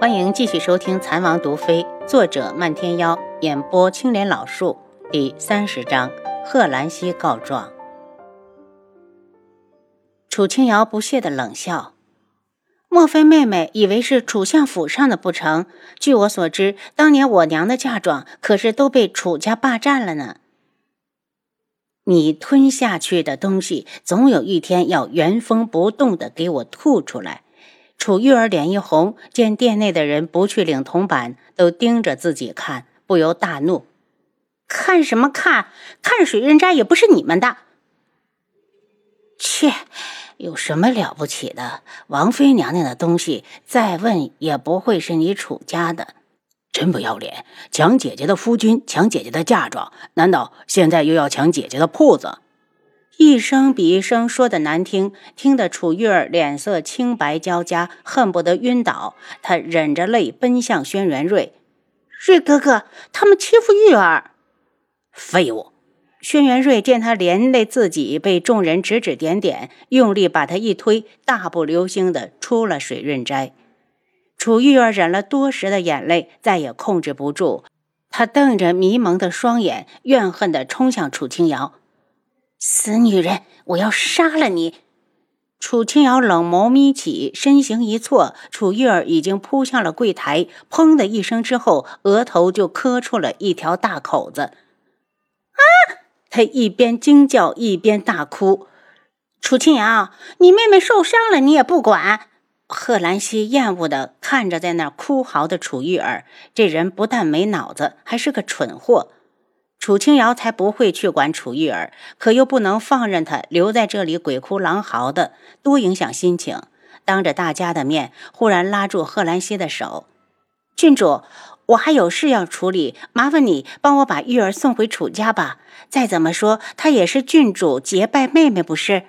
欢迎继续收听《蚕王毒妃》，作者漫天妖，演播青莲老树，第三十章：贺兰溪告状。楚青瑶不屑的冷笑：“莫非妹妹以为是楚相府上的不成？据我所知，当年我娘的嫁妆可是都被楚家霸占了呢。你吞下去的东西，总有一天要原封不动的给我吐出来。”楚玉儿脸一红，见店内的人不去领铜板，都盯着自己看，不由大怒：“看什么看？看水润斋也不是你们的！切，有什么了不起的？王妃娘娘的东西，再问也不会是你楚家的。真不要脸！抢姐姐的夫君，抢姐姐的嫁妆，难道现在又要抢姐姐的铺子？”一声比一声说的难听，听得楚玉儿脸色青白交加，恨不得晕倒。她忍着泪奔向轩辕瑞：“瑞哥哥，他们欺负玉儿！”废物！轩辕瑞见他连累自己，被众人指指点点，用力把他一推，大步流星的出了水润斋。楚玉儿忍了多时的眼泪再也控制不住，她瞪着迷蒙的双眼，怨恨的冲向楚清瑶。死女人！我要杀了你！楚清瑶冷眸眯起，身形一错，楚玉儿已经扑向了柜台，砰的一声之后，额头就磕出了一条大口子。啊！她一边惊叫一边大哭。楚清瑶，你妹妹受伤了，你也不管？贺兰溪厌恶的看着在那哭嚎的楚玉儿，这人不但没脑子，还是个蠢货。楚清瑶才不会去管楚玉儿，可又不能放任她留在这里鬼哭狼嚎的，多影响心情。当着大家的面，忽然拉住贺兰溪的手：“郡主，我还有事要处理，麻烦你帮我把玉儿送回楚家吧。再怎么说，她也是郡主结拜妹妹，不是？”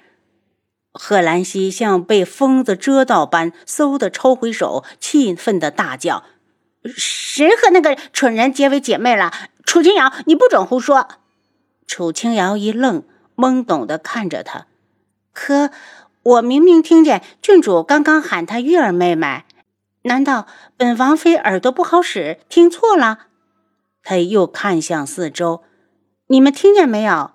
贺兰溪像被疯子蛰到般，嗖的抽回手，气愤的大叫：“谁和那个蠢人结为姐妹了？”楚清瑶，你不准胡说！楚清瑶一愣，懵懂的看着他。可我明明听见郡主刚刚喊她玉儿妹妹，难道本王妃耳朵不好使，听错了？他又看向四周，你们听见没有？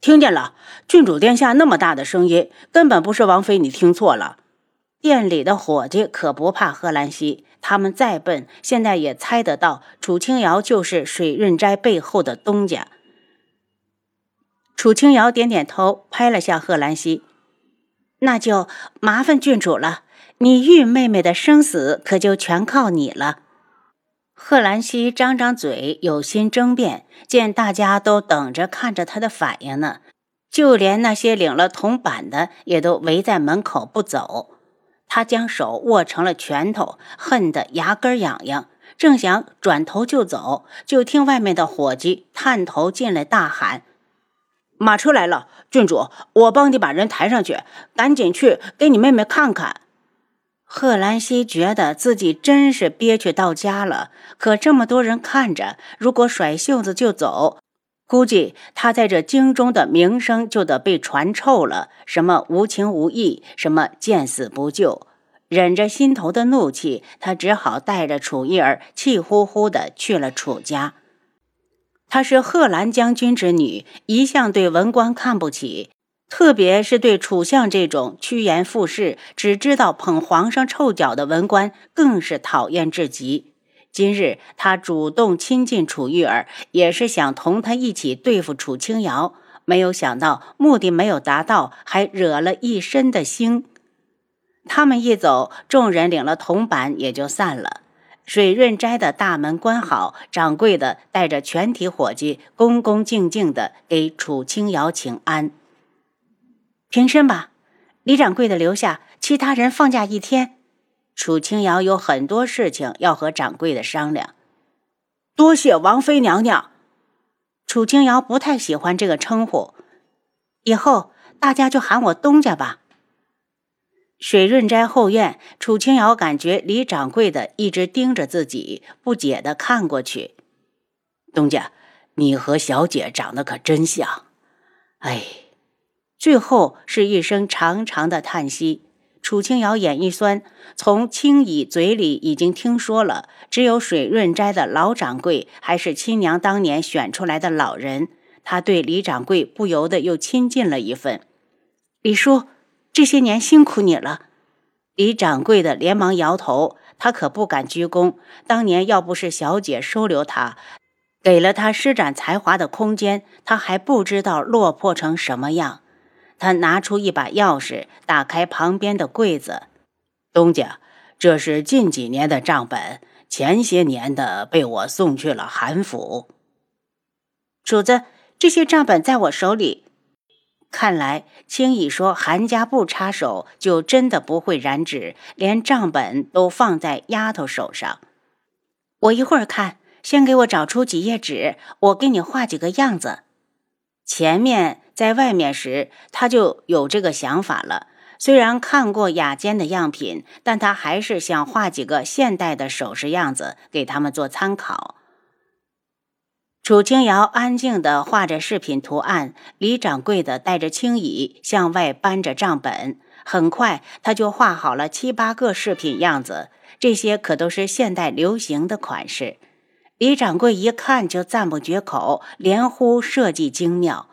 听见了，郡主殿下那么大的声音，根本不是王妃，你听错了。店里的伙计可不怕贺兰溪。他们再笨，现在也猜得到楚清瑶就是水润斋背后的东家。楚清瑶点点头，拍了下贺兰溪：“那就麻烦郡主了，你玉妹妹的生死可就全靠你了。”贺兰溪张张嘴，有心争辩，见大家都等着看着他的反应呢，就连那些领了铜板的也都围在门口不走。他将手握成了拳头，恨得牙根痒痒，正想转头就走，就听外面的伙计探头进来，大喊：“马车来了，郡主，我帮你把人抬上去，赶紧去给你妹妹看看。”贺兰溪觉得自己真是憋屈到家了，可这么多人看着，如果甩袖子就走，估计他在这京中的名声就得被传臭了。什么无情无义，什么见死不救，忍着心头的怒气，他只好带着楚玉儿气呼呼的去了楚家。她是贺兰将军之女，一向对文官看不起，特别是对楚相这种趋炎附势、只知道捧皇上臭脚的文官，更是讨厌至极。今日他主动亲近楚玉儿，也是想同他一起对付楚清瑶。没有想到目的没有达到，还惹了一身的腥。他们一走，众人领了铜板，也就散了。水润斋的大门关好，掌柜的带着全体伙计，恭恭敬敬的给楚清瑶请安。平身吧，李掌柜的留下，其他人放假一天。楚清瑶有很多事情要和掌柜的商量。多谢王妃娘娘。楚清瑶不太喜欢这个称呼，以后大家就喊我东家吧。水润斋后院，楚清瑶感觉李掌柜的一直盯着自己，不解的看过去。东家，你和小姐长得可真像。哎，最后是一声长长的叹息。楚清瑶眼一酸，从青乙嘴里已经听说了，只有水润斋的老掌柜还是亲娘当年选出来的老人。他对李掌柜不由得又亲近了一份。李叔，这些年辛苦你了。李掌柜的连忙摇头，他可不敢鞠躬。当年要不是小姐收留他，给了他施展才华的空间，他还不知道落魄成什么样。他拿出一把钥匙，打开旁边的柜子。东家，这是近几年的账本，前些年的被我送去了韩府。主子，这些账本在我手里。看来青乙说韩家不插手，就真的不会染指，连账本都放在丫头手上。我一会儿看，先给我找出几页纸，我给你画几个样子。前面。在外面时，他就有这个想法了。虽然看过雅间的样品，但他还是想画几个现代的首饰样子给他们做参考。楚清瑶安静地画着饰品图案，李掌柜的带着青椅向外搬着账本。很快，他就画好了七八个饰品样子，这些可都是现代流行的款式。李掌柜一看就赞不绝口，连呼设计精妙。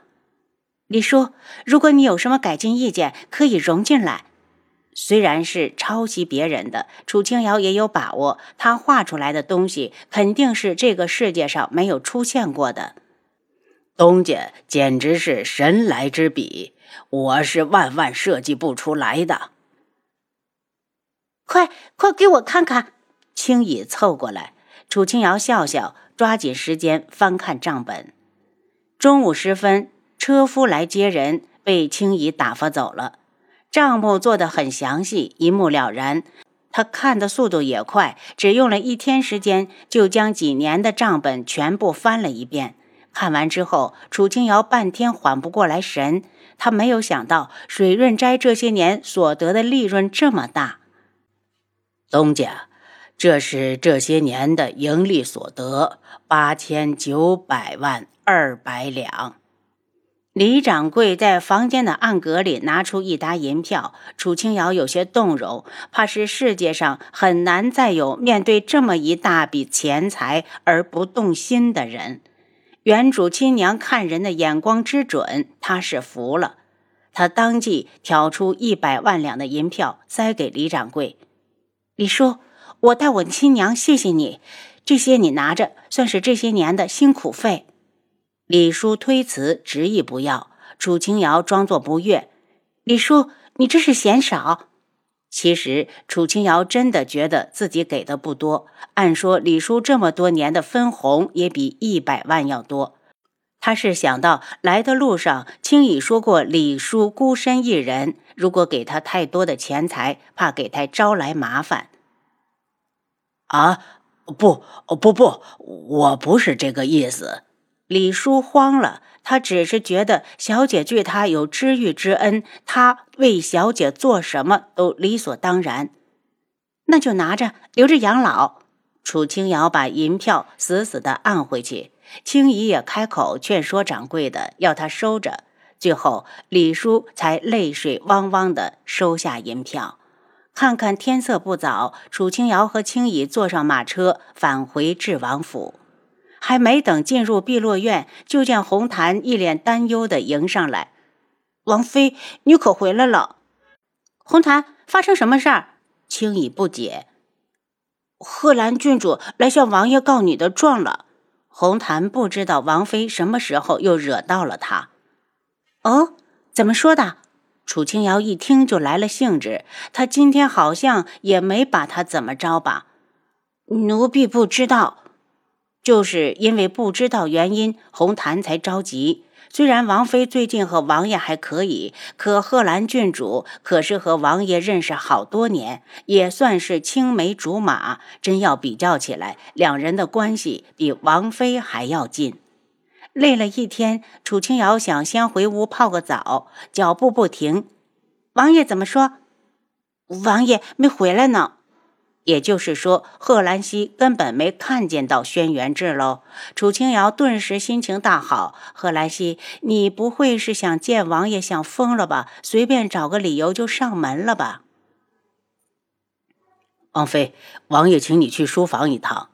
李叔，如果你有什么改进意见，可以融进来。虽然是抄袭别人的，楚清瑶也有把握，他画出来的东西肯定是这个世界上没有出现过的。东家简直是神来之笔，我是万万设计不出来的。快快给我看看！青乙凑过来，楚清瑶笑笑，抓紧时间翻看账本。中午时分。车夫来接人，被青姨打发走了。账目做得很详细，一目了然。他看的速度也快，只用了一天时间，就将几年的账本全部翻了一遍。看完之后，楚清瑶半天缓不过来神。他没有想到水润斋这些年所得的利润这么大。东家，这是这些年的盈利所得，八千九百万二百两。李掌柜在房间的暗格里拿出一沓银票，楚清瑶有些动容，怕是世界上很难再有面对这么一大笔钱财而不动心的人。原主亲娘看人的眼光之准，他是服了。他当即挑出一百万两的银票，塞给李掌柜：“李叔，我代我亲娘谢谢你，这些你拿着，算是这些年的辛苦费。”李叔推辞，执意不要。楚清瑶装作不悦：“李叔，你这是嫌少。”其实楚清瑶真的觉得自己给的不多。按说李叔这么多年的分红也比一百万要多。他是想到来的路上，青乙说过李叔孤身一人，如果给他太多的钱财，怕给他招来麻烦。啊，不，不，不，我不是这个意思。李叔慌了，他只是觉得小姐对他有知遇之恩，他为小姐做什么都理所当然。那就拿着，留着养老。楚清瑶把银票死死的按回去，青姨也开口劝说掌柜的要他收着。最后，李叔才泪水汪汪的收下银票。看看天色不早，楚清瑶和青姨坐上马车返回智王府。还没等进入碧落院，就见红檀一脸担忧的迎上来：“王妃，你可回来了？”红檀，发生什么事儿？青羽不解。贺兰郡主来向王爷告你的状了。红檀不知道王妃什么时候又惹到了他。哦，怎么说的？楚清瑶一听就来了兴致。他今天好像也没把他怎么着吧？奴婢不知道。就是因为不知道原因，红檀才着急。虽然王妃最近和王爷还可以，可贺兰郡主可是和王爷认识好多年，也算是青梅竹马。真要比较起来，两人的关系比王妃还要近。累了一天，楚清瑶想先回屋泡个澡，脚步不停。王爷怎么说？王爷没回来呢。也就是说，贺兰溪根本没看见到轩辕志喽。楚清瑶顿时心情大好。贺兰溪，你不会是想见王爷想疯了吧？随便找个理由就上门了吧？王妃，王爷请你去书房一趟。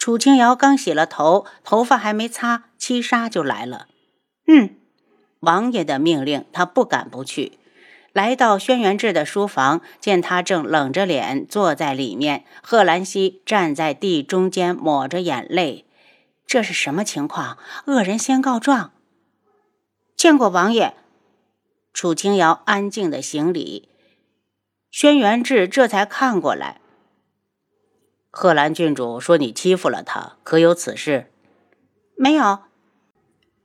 楚清瑶刚洗了头，头发还没擦，七杀就来了。嗯，王爷的命令，他不敢不去。来到轩辕志的书房，见他正冷着脸坐在里面，贺兰溪站在地中间抹着眼泪。这是什么情况？恶人先告状。见过王爷。楚清瑶安静的行礼。轩辕志这才看过来。贺兰郡主说：“你欺负了她，可有此事？”“没有，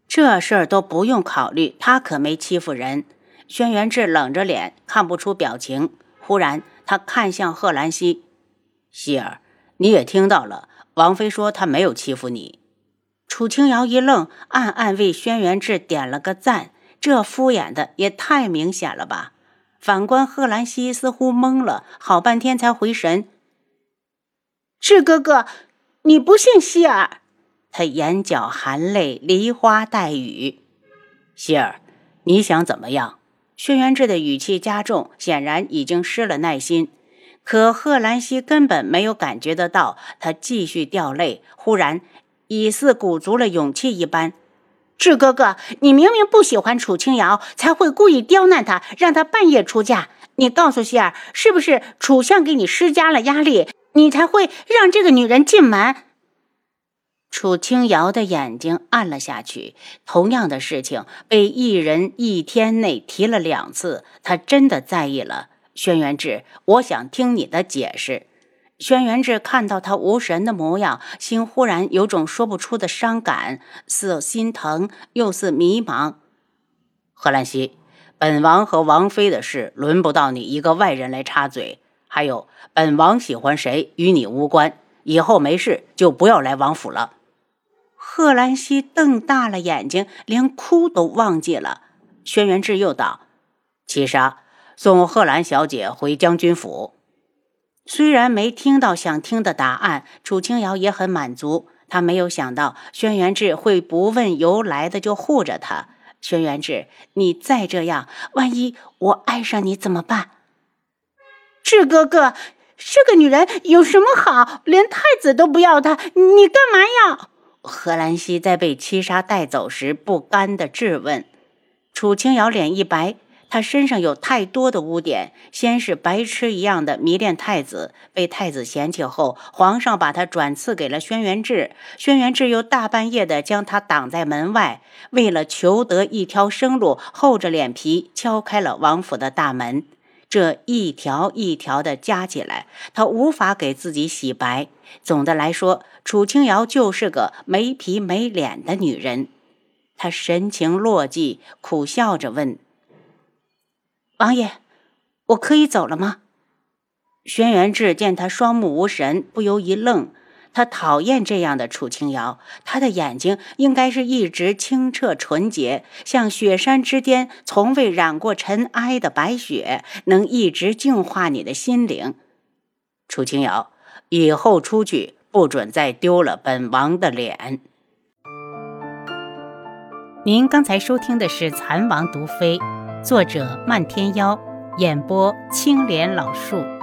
这事儿都不用考虑，他可没欺负人。”轩辕志冷着脸，看不出表情。忽然，他看向贺兰溪：“希儿，你也听到了，王妃说她没有欺负你。”楚清瑶一愣，暗暗为轩辕志点了个赞。这敷衍的也太明显了吧？反观贺兰溪，似乎懵了好半天才回神。志哥哥，你不信希儿？他眼角含泪，梨花带雨。希儿，你想怎么样？轩辕志的语气加重，显然已经失了耐心。可贺兰溪根本没有感觉得到，他继续掉泪。忽然，已似鼓足了勇气一般。志哥哥，你明明不喜欢楚清瑶，才会故意刁难她，让她半夜出嫁。你告诉希儿，是不是楚相给你施加了压力，你才会让这个女人进门？楚清瑶的眼睛暗了下去。同样的事情被一人一天内提了两次，他真的在意了。轩辕志，我想听你的解释。轩辕志看到他无神的模样，心忽然有种说不出的伤感，似心疼又似迷茫。贺兰溪，本王和王妃的事，轮不到你一个外人来插嘴。还有，本王喜欢谁与你无关，以后没事就不要来王府了。贺兰溪瞪大了眼睛，连哭都忘记了。轩辕志又道：“七杀，送贺兰小姐回将军府。”虽然没听到想听的答案，楚清瑶也很满足。他没有想到轩辕志会不问由来的就护着他。轩辕志，你再这样，万一我爱上你怎么办？智哥哥，这个女人有什么好？连太子都不要她，你干嘛要？何兰溪在被七杀带走时不甘的质问。楚清瑶脸一白。他身上有太多的污点，先是白痴一样的迷恋太子，被太子嫌弃后，皇上把他转赐给了轩辕志，轩辕志又大半夜的将他挡在门外，为了求得一条生路，厚着脸皮敲开了王府的大门。这一条一条的加起来，他无法给自己洗白。总的来说，楚清瑶就是个没皮没脸的女人。他神情落寂，苦笑着问。王爷，我可以走了吗？轩辕志见他双目无神，不由一愣。他讨厌这样的楚清瑶，他的眼睛应该是一直清澈纯洁，像雪山之巅从未染过尘埃的白雪，能一直净化你的心灵。楚清瑶，以后出去不准再丢了本王的脸。您刚才收听的是《蚕王毒妃》。作者：漫天妖，演播：青莲老树。